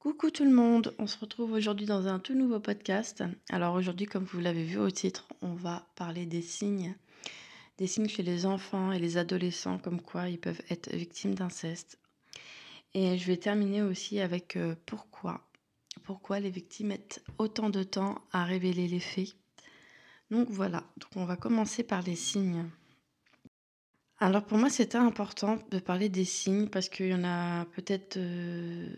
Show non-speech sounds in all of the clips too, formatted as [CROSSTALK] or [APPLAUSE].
Coucou tout le monde, on se retrouve aujourd'hui dans un tout nouveau podcast. Alors aujourd'hui, comme vous l'avez vu au titre, on va parler des signes, des signes chez les enfants et les adolescents, comme quoi ils peuvent être victimes d'inceste. Et je vais terminer aussi avec euh, pourquoi, pourquoi les victimes mettent autant de temps à révéler les faits. Donc voilà, donc on va commencer par les signes. Alors pour moi, c'était important de parler des signes parce qu'il y en a peut-être euh,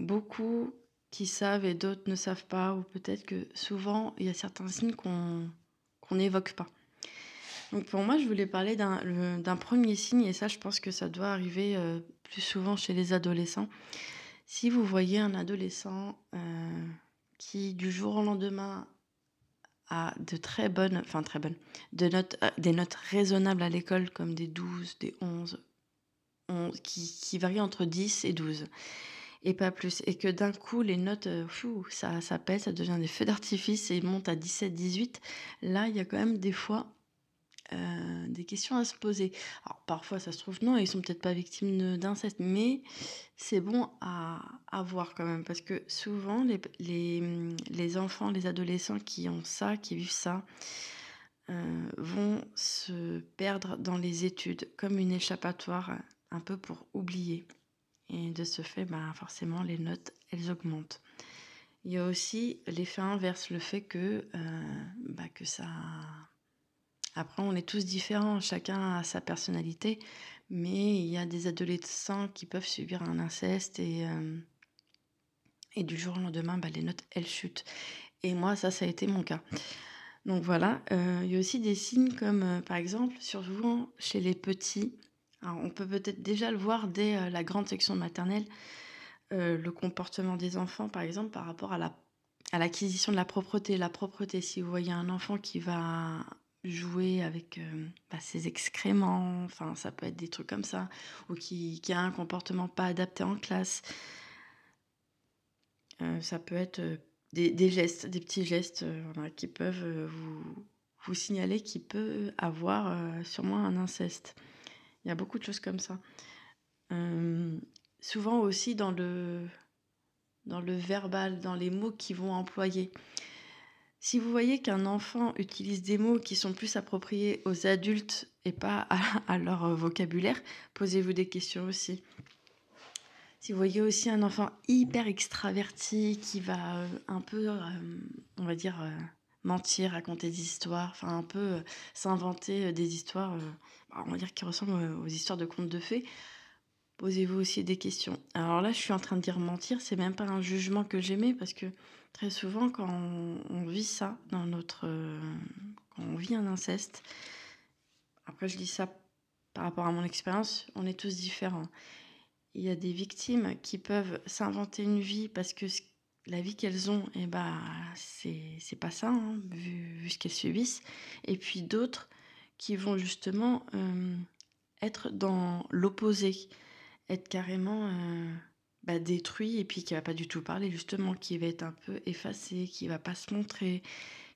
beaucoup qui savent et d'autres ne savent pas, ou peut-être que souvent il y a certains signes qu'on qu'on n'évoque pas. Donc pour moi, je voulais parler d'un premier signe, et ça, je pense que ça doit arriver euh, plus souvent chez les adolescents. Si vous voyez un adolescent euh, qui, du jour au lendemain, a de très bonnes, enfin très bonnes, de notes, euh, des notes raisonnables à l'école, comme des 12, des 11, 11, qui, qui varient entre 10 et 12, et pas plus. Et que d'un coup, les notes, euh, ça, ça ça devient des feux d'artifice et monte à 17, 18. Là, il y a quand même des fois euh, des questions à se poser. Alors parfois ça se trouve non, ils sont peut-être pas victimes d'inceste, mais c'est bon à, à voir quand même parce que souvent les enfants, les adolescents qui ont ça, qui vivent ça, euh, vont se perdre dans les études comme une échappatoire, un peu pour oublier. Et de ce fait, bah, forcément, les notes, elles augmentent. Il y a aussi l'effet inverse, le fait que, bah, que ça après, on est tous différents, chacun a sa personnalité, mais il y a des adolescents qui peuvent subir un inceste et, euh, et du jour au lendemain, bah, les notes, elles chutent. Et moi, ça, ça a été mon cas. Donc voilà, euh, il y a aussi des signes comme, par exemple, souvent chez les petits, on peut peut-être déjà le voir dès euh, la grande section maternelle, euh, le comportement des enfants, par exemple, par rapport à la à l'acquisition de la propreté. La propreté, si vous voyez un enfant qui va jouer avec euh, bah, ses excréments, ça peut être des trucs comme ça, ou qui, a un comportement pas adapté en classe, ça peut être des, gestes, des petits gestes qui peuvent vous, vous signaler qu'il peut avoir sûrement un inceste. Il y a beaucoup de choses comme ça. Euh, souvent aussi dans le, dans le verbal, dans les mots qu'ils vont employer. Si vous voyez qu'un enfant utilise des mots qui sont plus appropriés aux adultes et pas à, leur vocabulaire, posez-vous des questions aussi. Si vous voyez aussi un enfant hyper extraverti qui va euh, un peu, euh, on va dire, mentir, raconter des histoires, enfin un peu euh, s'inventer euh, des histoires, euh, bah, on va dire qui ressemblent aux histoires de contes de fées, posez-vous aussi des questions. Alors là, je suis en train de dire mentir, c'est même pas un jugement que j'aimais parce que très souvent, quand on, vit ça dans notre, quand on vit un inceste, après je dis ça par rapport à mon expérience, on est tous différents. Il y a des victimes qui peuvent s'inventer une vie parce que ce- la vie qu'elles ont, eh ben, c'est c'est pas ça, hein, vu, vu ce qu'elles subissent. Et puis d'autres qui vont justement euh, être dans l'opposé, être carrément euh, bah, détruit et puis qui va pas du tout parler, justement, qui va être un peu effacé, qui va pas se montrer,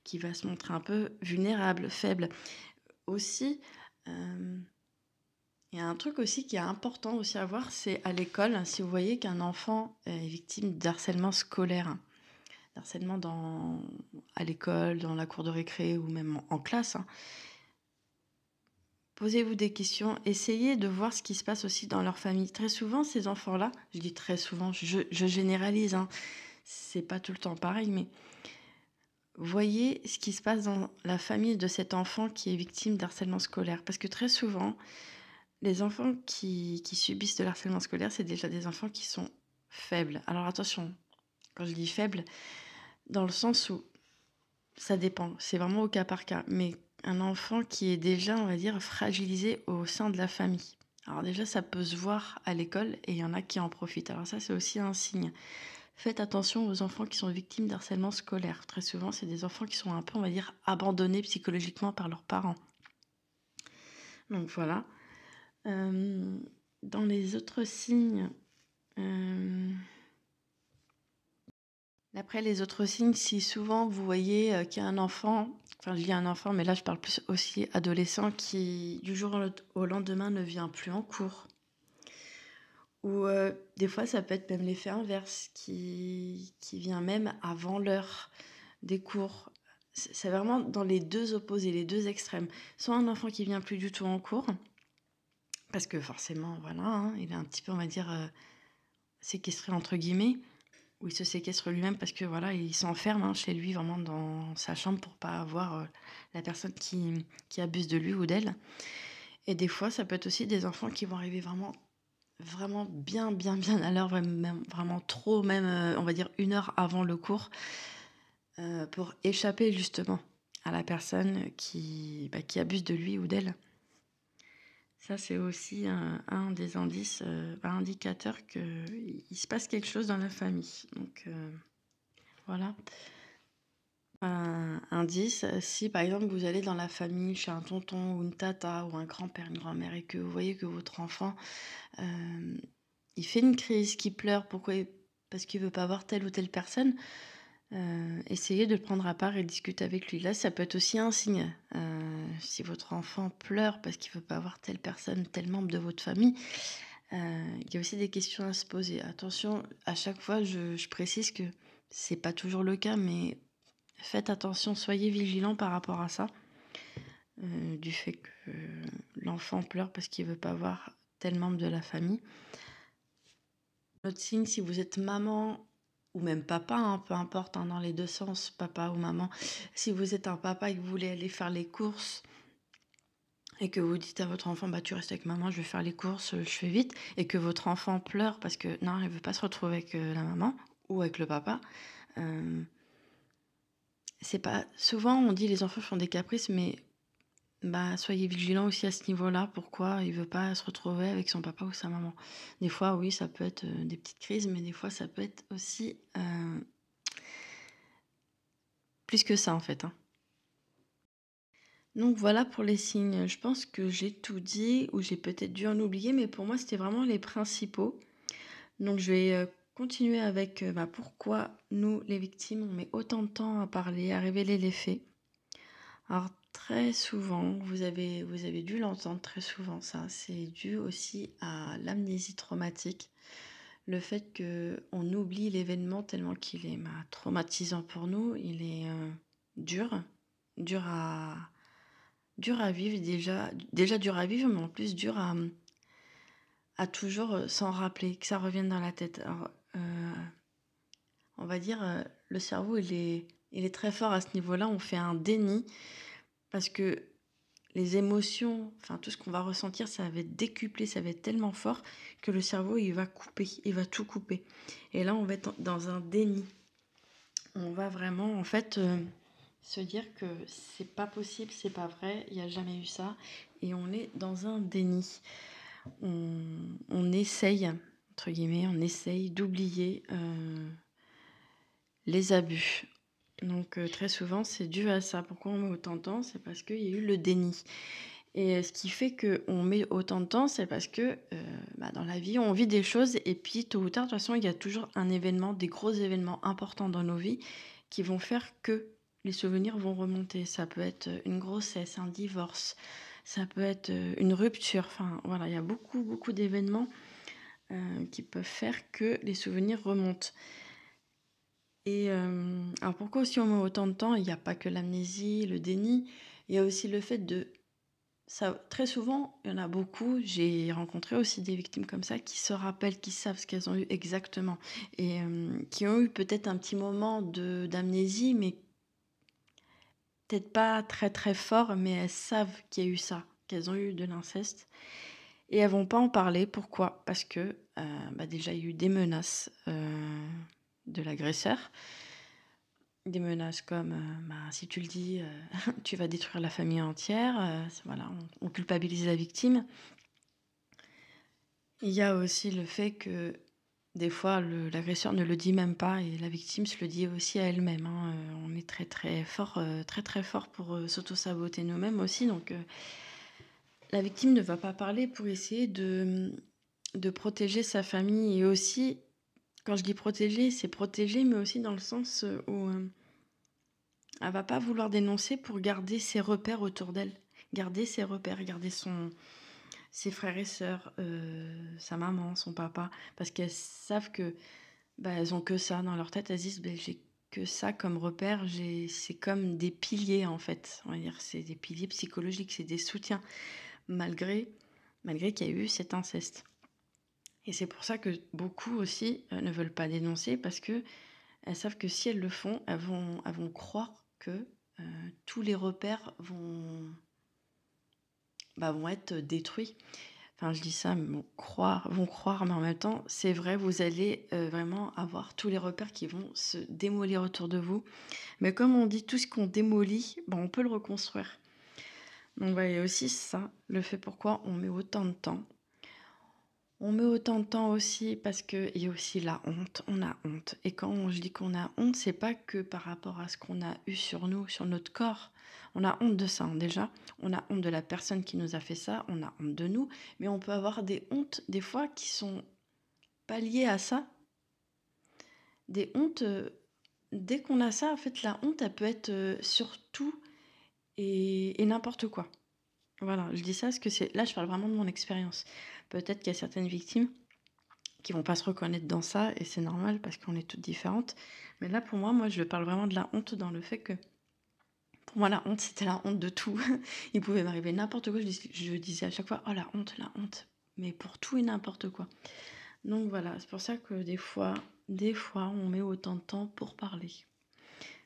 qui va se montrer un peu vulnérable, faible. Aussi, euh, il y a un truc aussi qui est important aussi à voir, c'est à l'école, si vous voyez qu'un enfant est victime d'harcèlement scolaire, hein, d'harcèlement à l'école, dans la cour de récré ou même en, classe, hein, posez-vous des questions, essayez de voir ce qui se passe aussi dans leur famille. Très souvent, ces enfants-là, je dis très souvent, je, je généralise, hein, c'est pas tout le temps pareil, mais voyez ce qui se passe dans la famille de cet enfant qui est victime d'harcèlement scolaire. Parce que très souvent, les enfants qui, qui subissent de l'harcèlement scolaire, c'est déjà des enfants qui sont faibles. Alors attention, quand je dis faibles, dans le sens où ça dépend, c'est vraiment au cas par cas, mais un enfant qui est déjà, on va dire, fragilisé au sein de la famille. Alors déjà, ça peut se voir à l'école et il y en a qui en profitent. Alors ça, c'est aussi un signe. Faites attention aux enfants qui sont victimes d'harcèlement scolaire. Très souvent, c'est des enfants qui sont un peu, on va dire, abandonnés psychologiquement par leurs parents. Donc voilà. Euh, dans les autres signes, euh, après les autres signes, si souvent vous voyez euh, qu'il y a un enfant, enfin je dis un enfant, mais là je parle plus aussi adolescent, qui du jour au lendemain ne vient plus en cours, Ou des fois, ça peut être même l'effet inverse qui, qui vient même avant l'heure des cours. C'est vraiment dans les deux opposés, les deux extrêmes. Soit un enfant qui vient plus du tout en cours, parce que forcément, voilà, hein, il est un petit peu, on va dire, euh, séquestré entre guillemets, ou il se séquestre lui-même parce que voilà, il s'enferme hein, chez lui, vraiment dans sa chambre pour pas avoir euh, la personne qui, qui abuse de lui ou d'elle. Et des fois, ça peut être aussi des enfants qui vont arriver vraiment vraiment bien, bien, bien à l'heure, vraiment, trop, même, euh, on va dire, une heure avant le cours, pour échapper justement à la personne qui, bah, qui abuse de lui ou d'elle. Ça, c'est aussi un, des indices, euh, bah, indicateurs qu'il se passe quelque chose dans la famille. Donc, voilà un indice, si par exemple vous allez dans la famille chez un tonton ou une tata ou un grand-père, une grand-mère et que vous voyez que votre enfant, euh, il fait une crise, qu'il pleure, pourquoi parce qu'il veut pas voir telle ou telle personne, euh, essayez de le prendre à part et discuter avec lui. Là, ça peut être aussi un signe. Euh, si votre enfant pleure parce qu'il veut pas voir telle personne, tel membre de votre famille, il y a aussi des questions à se poser. Attention, à chaque fois, je, précise que c'est pas toujours le cas, mais Faites attention, soyez vigilants par rapport à ça. Euh, du fait que l'enfant pleure parce qu'il veut pas voir tel membre de la famille. Autre signe, si vous êtes maman ou même papa, hein, peu importe, hein, dans les deux sens, papa ou maman, si vous êtes un papa et que vous voulez aller faire les courses et que vous dites à votre enfant, bah tu restes avec maman, je vais faire les courses, je fais vite, et que votre enfant pleure parce que non, il veut pas se retrouver avec euh, la maman ou avec le papa, euh, c'est pas souvent on dit les enfants font des caprices, mais bah soyez vigilants aussi à ce niveau-là. Pourquoi il veut pas se retrouver avec son papa ou sa maman? Des fois, oui, ça peut être euh, des petites crises, mais des fois, ça peut être aussi euh, plus que ça en fait. Hein. Donc voilà pour les signes. Je pense que j'ai tout dit ou j'ai peut-être dû en oublier, mais pour moi, c'était vraiment les principaux. Donc je vais euh, continuer avec bah, pourquoi nous, les victimes, on met autant de temps à parler, à révéler les faits. Alors très souvent, vous avez, vous avez dû l'entendre très souvent, ça, c'est dû aussi à l'amnésie traumatique. Le fait qu'on oublie l'événement tellement qu'il est bah, traumatisant pour nous, il est euh, dur, dur à, dur à vivre déjà, déjà dur à vivre, mais en plus dur à, à toujours euh, s'en rappeler, que ça revienne dans la tête. Euh, on va dire, le cerveau, il est, il est très fort à ce niveau-là. On fait un déni parce que les émotions, enfin tout ce qu'on va ressentir, ça va être décuplé, ça va être tellement fort que le cerveau, il va couper, il va tout couper. Et là, on va être dans un déni. On va vraiment, en fait, euh, se dire que c'est pas possible, c'est pas vrai, il n'y a jamais eu ça. Et on est dans un déni. On, essaye entre guillemets, on essaye d'oublier euh, les abus. Donc euh, très souvent, c'est dû à ça. Pourquoi on met autant de temps? C'est parce qu'il y a eu le déni. Et ce qui fait qu'on met autant de temps, c'est parce que euh, bah, dans la vie, on vit des choses et puis tôt ou tard, de toute façon, il y a toujours un événement, des gros événements importants dans nos vies qui vont faire que les souvenirs vont remonter. Ça peut être une grossesse, un divorce, ça peut être une rupture. Enfin voilà, il y a beaucoup, beaucoup d'événements euh, qui peuvent faire que les souvenirs remontent. Et euh, alors pourquoi aussi on met autant de temps? Il n'y a pas que l'amnésie, le déni, il y a aussi le fait de... Ça, très souvent, il y en a beaucoup, j'ai rencontré aussi des victimes comme ça qui se rappellent, qui savent ce qu'elles ont eu exactement. Et euh, qui ont eu peut-être un petit moment d'amnésie, mais peut-être pas très très fort, mais elles savent qu'il y a eu ça, qu'elles ont eu de l'inceste. Et elles vont pas en parler. Pourquoi? Parce que euh, bah déjà, il y a eu des menaces de l'agresseur. Des menaces comme euh, bah, si tu le dis, [LAUGHS] tu vas détruire la famille entière. voilà, on, culpabilise la victime. Il y a aussi le fait que des fois, l'agresseur ne le dit même pas et la victime se le dit aussi à elle-même. Hein. on est très très fort, très très fort pour s'auto-saboter nous-mêmes aussi. Donc, la victime ne va pas parler pour essayer de, de protéger sa famille. Et aussi, quand je dis protéger, c'est protéger, mais aussi dans le sens où euh, elle va pas vouloir dénoncer pour garder ses repères autour d'elle. Garder ses repères, garder son, ses frères et sœurs, sa maman, son papa, parce qu'elles savent que bah, elles ont que ça dans leur tête. Elles disent bah, j'ai que ça comme repère, c'est comme des piliers en fait. On va dire c'est des piliers psychologiques, c'est des soutiens malgré malgré qu'il y a eu cet inceste. Et c'est pour ça que beaucoup aussi ne veulent pas dénoncer parce que elles savent que si elles le font, elles vont, croire que tous les repères vont, bah, vont être détruits. Enfin, je dis ça, mais croire, vont croire, mais en même temps, c'est vrai, vous allez vraiment avoir tous les repères qui vont se démolir autour de vous. Mais comme on dit, tout ce qu'on démolit, bah, on peut le reconstruire. Donc, il y a aussi ça, le fait pourquoi on met autant de temps on met autant de temps aussi parce qu'il y a aussi la honte. On a honte. Et quand je dis qu'on a honte, c'est pas que par rapport à ce qu'on a eu sur nous, sur notre corps. On a honte de ça hein, déjà. On a honte de la personne qui nous a fait ça. On a honte de nous. Mais on peut avoir des hontes des fois qui sont pas liées à ça. Des hontes. Euh, dès qu'on a ça, en fait, la honte, elle peut être euh, sur tout et, et n'importe quoi. Voilà, je dis ça parce que c'est là, je parle vraiment de mon expérience. Peut-être qu'il y a certaines victimes qui vont pas se reconnaître dans ça et c'est normal parce qu'on est toutes différentes. Mais là, pour moi, moi, je parle vraiment de la honte dans le fait que pour moi, la honte, c'était la honte de tout. [LAUGHS] Il pouvait m'arriver n'importe quoi. Je, disais à chaque fois, oh la honte, la honte. Mais pour tout et n'importe quoi. Donc voilà, c'est pour ça que des fois, des fois, on met autant de temps pour parler.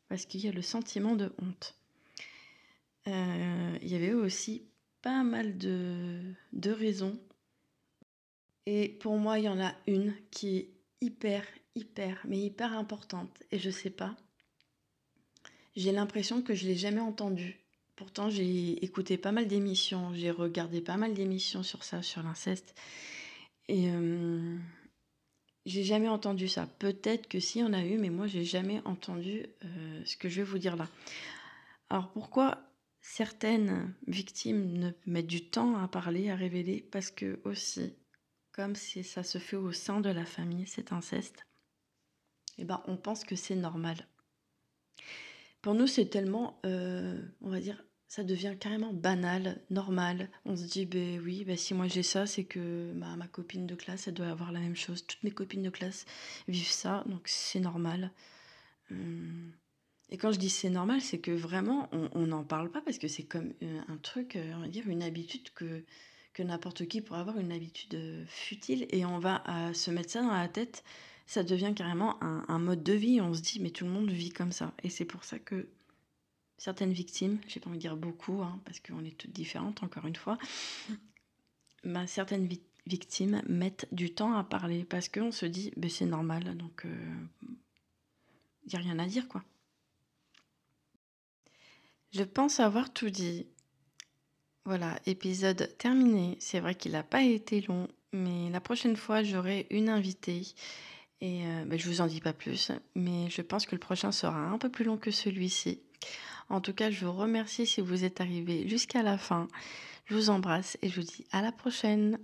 Parce qu'il y a le sentiment de honte. Euh, il y avait aussi pas mal de, de raisons et pour moi, il y en a une qui est hyper, hyper, mais hyper importante. Et je sais pas. J'ai l'impression que je l'ai jamais entendue. Pourtant, j'ai écouté pas mal d'émissions, j'ai regardé pas mal d'émissions sur ça, sur l'inceste. Et euh, j'ai jamais entendu ça. Peut-être que si on a eu, mais moi, j'ai jamais entendu euh, ce que je vais vous dire là. Alors pourquoi certaines victimes ne mettent du temps à parler, à révéler Parce que aussi, comme si ça se fait au sein de la famille, cet inceste, eh ben, on pense que c'est normal. Pour nous, c'est tellement, euh, on va dire, ça devient carrément banal, normal. On se dit, ben oui, ben si moi j'ai ça, c'est que ma, ma copine de classe, elle doit avoir la même chose. Toutes mes copines de classe vivent ça, donc c'est normal. Hum. Et quand je dis c'est normal, c'est que vraiment, on n'en parle pas parce que c'est comme euh, un truc, euh, on va dire, une habitude que que n'importe qui pourrait avoir une habitude euh, futile et on va se mettre ça dans la tête, ça devient carrément un, mode de vie. On se dit, mais tout le monde vit comme ça. Et c'est pour ça que certaines victimes, j'ai pas envie de dire beaucoup, hein, parce qu'on est toutes différentes, encore une fois, bah, certaines victimes mettent du temps à parler parce qu'on se dit, ben, c'est normal, donc il euh, n'y a rien à dire, quoi. Je pense avoir tout dit. Voilà, épisode terminé. C'est vrai qu'il n'a pas été long, mais la prochaine fois, j'aurai une invitée. Et euh, ben, je vous en dis pas plus, mais je pense que le prochain sera un peu plus long que celui-ci. En tout cas, je vous remercie si vous êtes arrivé jusqu'à la fin. Je vous embrasse et je vous dis à la prochaine.